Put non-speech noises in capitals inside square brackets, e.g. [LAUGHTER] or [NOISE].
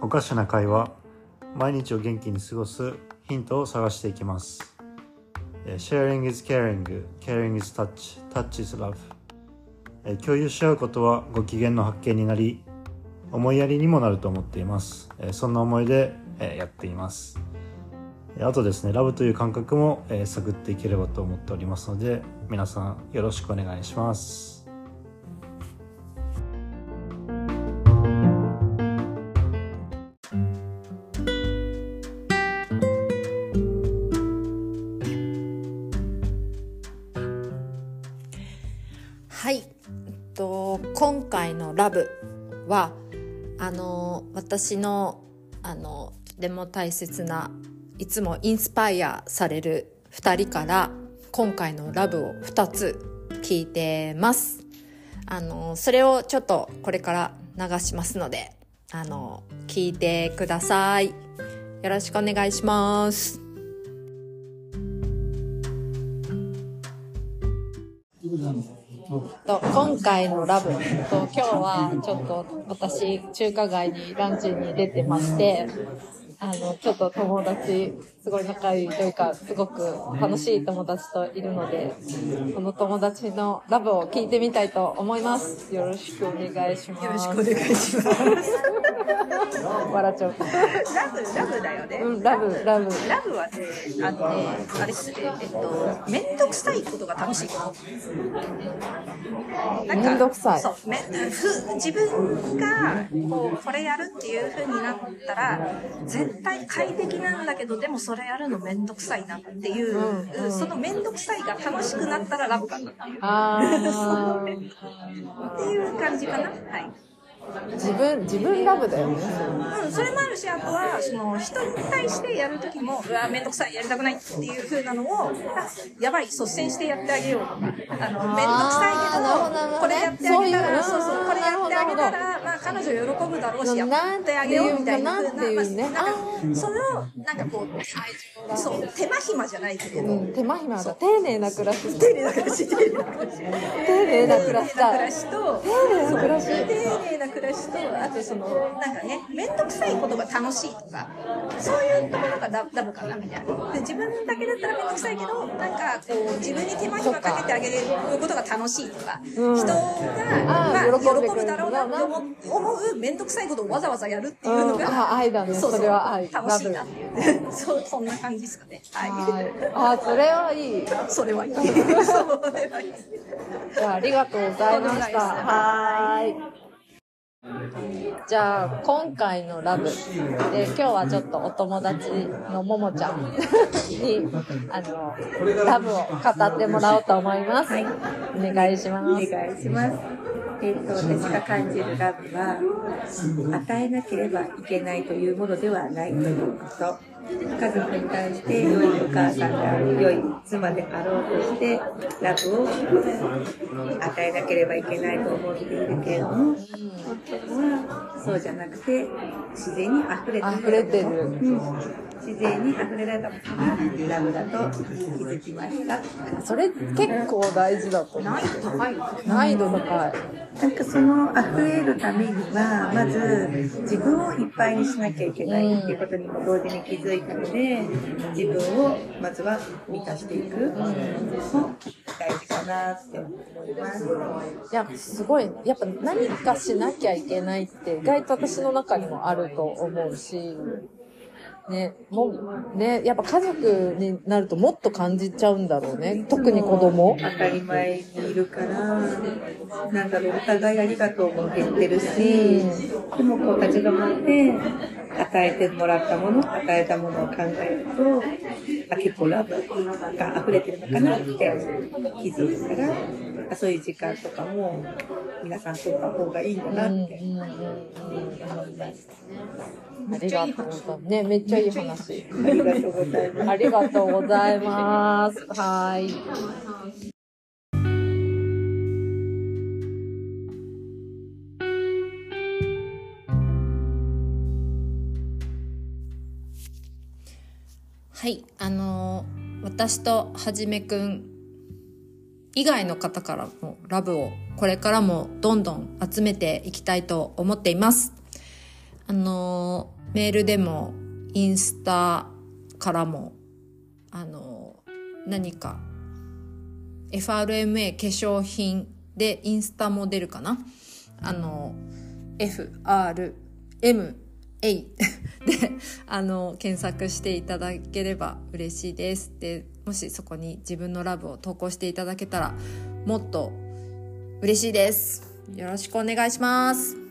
おかしな会話毎日を元気に過ごすヒントを探していきます。えー Sharing is caring caring is touch touch is love え共有し合うことはご機嫌の発見になり思いやりにもなると思っています。えそんな思いでえやっています。あとですねラブという感覚もえー探っていければと思っておりますので皆さんよろしくお願いします。はい、えっと今回のラブはあの私のあのとても大切ないつもインスパイアされる2人から今回のラブを2つ聞いてます。あのそれをちょっとこれから流しますのであの聞いてください。よろしくお願いします。と今回のラブと今日はちょっと私中華街にランチに出てましてあのちょっと友達すごい仲いいというかすごく楽しい友達といるのでその友達のラブを聞いてみたいと思いますよろしくお願いしますよろしくお願いします。笑っちゃうラブ、ラブだよね。うんラブラブラブはね、あのね、あれして、えっと、めんどくさいことが楽しいこと。なんかめんどくさいそう、めふ自分が、こう、これやるっていう風になったら、絶対快適なんだけど、でもそれやるのめんどくさいなっていう、うんうんそのめんどくさいが楽しくなったらラブかなっていう。あ [LAUGHS] っていう感じかな。はい。ー自分自分ラブだよね。うん、それもあるし、あとは、その、人に対してやるときも、うわ、めんどくさい、やりたくないっていう風なのを、あやばい、率先してやってあげようとか、あの、めんどくさいけど、これやってあげたら、そうそうこれやってあげたら、まあ、彼女喜ぶだろうし、やってあげようみたいな風なんていうね。まあなんか、それを、なんかこう、そう、手間暇じゃないけれど、うん手間暇だ。丁寧な暮らし。丁寧な暮らし、丁寧な暮らし。丁寧な暮らし。丁寧な暮だらし。と、丁寧な暮らし丁寧な暮らしと、あとその、なんかね、めんどくさいことが楽しいとか、そういうところがダダブかなみたいな。で自分だけだったらめんどくさいけど、なんかこう、自分に手間暇かけてあげることが楽しいとか、うん。人が、まあ、喜ぶだろうなって思う思うめんどくさいことをわざわざやるっていうのうん。愛だね。そうそれは愛。楽しいなっていう。そう、そんな感じですかね。はい。はい。あそれはいい。それはいい。それはいい。じゃあありがとうございました。はい。じゃあ今回のラブ。で今日はちょっとお友達のももちゃんにあのラブを語ってもらおうと思います、お願いします。お願いします。えっ、と、私が感じるラブは、与えなければいけないというものではないということ。家族に対して良いお母さんである、良い妻であろうとして、ラブを与えなければいけないと思っているけれども、本当はそうじゃなくて、自然に溢れてる。溢れてるうん自然に溢れられたことがラブだと気づきました。それ結構大事だと思う難易度高いよね。難易度高いなんかその溢れるためには、まず自分をいっぱいにしなきゃいけないっていうことにも同時に気づいたので、自分をまずは満たしていくのも大事かなって思います。いやすごいやっぱ何かしなきゃいけないって意外と私の中にもあると思うしねもうねやっぱ家族になるともっと感じちゃうんだろうね。特に子供。当たり前にいるから、なんだろう、お互いありがとうも言ってるし、でもこう立ち止まって、与えてもらったもの、与えたものを考えると、あ結構ラブが溢れてるのかなって気づくから、あそういう時間とかも皆さん取った方がいいんだなって。思います。ありがとうございます。ね、めっちゃいい話。ありがとうございます。ありがとうございます。はい。はい、あのー私とはじめくん以外の方からもラブをこれからもどんどん集めていきたいと思っています。あのーメールでもインスタからもあの何か FRMA 化粧品でインスタも出るかな？あの FRMA [LAUGHS] であの検索していただければ嬉しいです。でもしそこに自分のラブを投稿していただけたらもっと嬉しいです。よろしくお願いします。